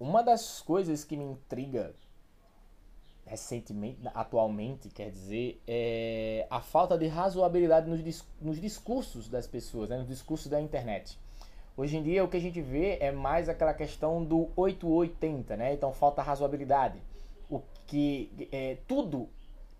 uma das coisas que me intriga recentemente, atualmente, quer dizer, é a falta de razoabilidade nos, nos discursos das pessoas, né? nos discursos da internet. Hoje em dia o que a gente vê é mais aquela questão do 880, né? Então falta razoabilidade. O que é, tudo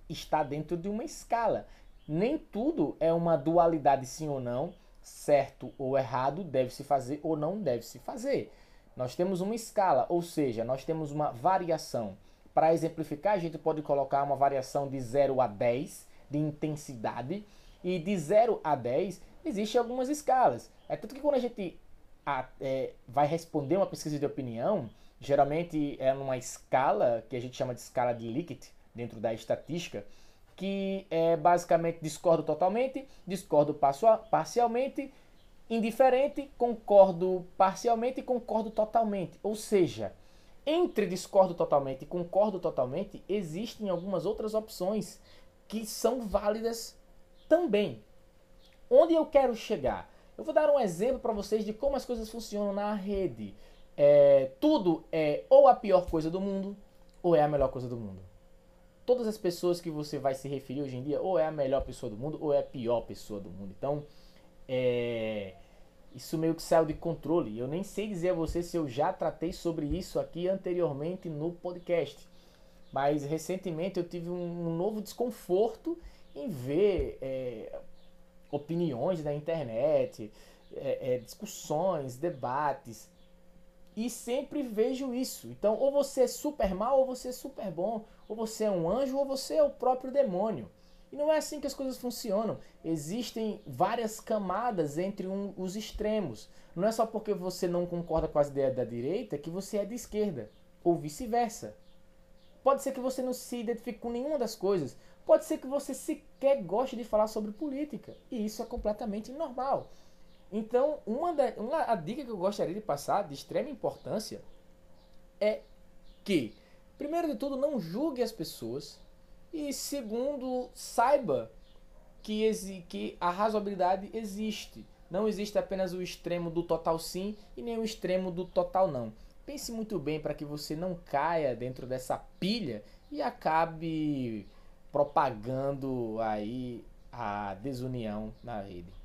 está dentro de uma escala. Nem tudo é uma dualidade sim ou não, certo ou errado, deve se fazer ou não deve se fazer. Nós temos uma escala, ou seja, nós temos uma variação. Para exemplificar, a gente pode colocar uma variação de 0 a 10 de intensidade, e de 0 a 10 existem algumas escalas. É tanto que quando a gente a, é, vai responder uma pesquisa de opinião, geralmente é numa escala que a gente chama de escala de Likert, dentro da estatística, que é basicamente discordo totalmente, discordo parcialmente, indiferente, concordo parcialmente e concordo totalmente. Ou seja, entre discordo totalmente e concordo totalmente, existem algumas outras opções que são válidas também. Onde eu quero chegar? Eu vou dar um exemplo para vocês de como as coisas funcionam na rede. É, tudo é ou a pior coisa do mundo ou é a melhor coisa do mundo todas as pessoas que você vai se referir hoje em dia, ou é a melhor pessoa do mundo, ou é a pior pessoa do mundo. Então, é, isso meio que saiu de controle. Eu nem sei dizer a você se eu já tratei sobre isso aqui anteriormente no podcast. Mas recentemente eu tive um, novo desconforto em ver é, opiniões na internet, é, é discussões, debates e sempre vejo isso. Então, ou você é super mal, ou você é super bom. Ou você é um anjo, ou você é o próprio demônio. E não é assim que as coisas funcionam. Existem várias camadas entre um, os extremos. Não é só porque você não concorda com as ideias da direita que você é de esquerda. Ou vice-versa. Pode ser que você não se identifique com nenhuma das coisas. Pode ser que você sequer goste de falar sobre política. E isso é completamente normal. Então, uma, da, uma a dica que eu gostaria de passar, de extrema importância, é que, primeiro de tudo, não julgue as pessoas. E segundo, saiba que, que a razoabilidade existe. Não existe apenas o extremo do total sim e nem o extremo do total não. Pense muito bem para que você não caia dentro dessa pilha e acabe propagando aí a desunião na rede.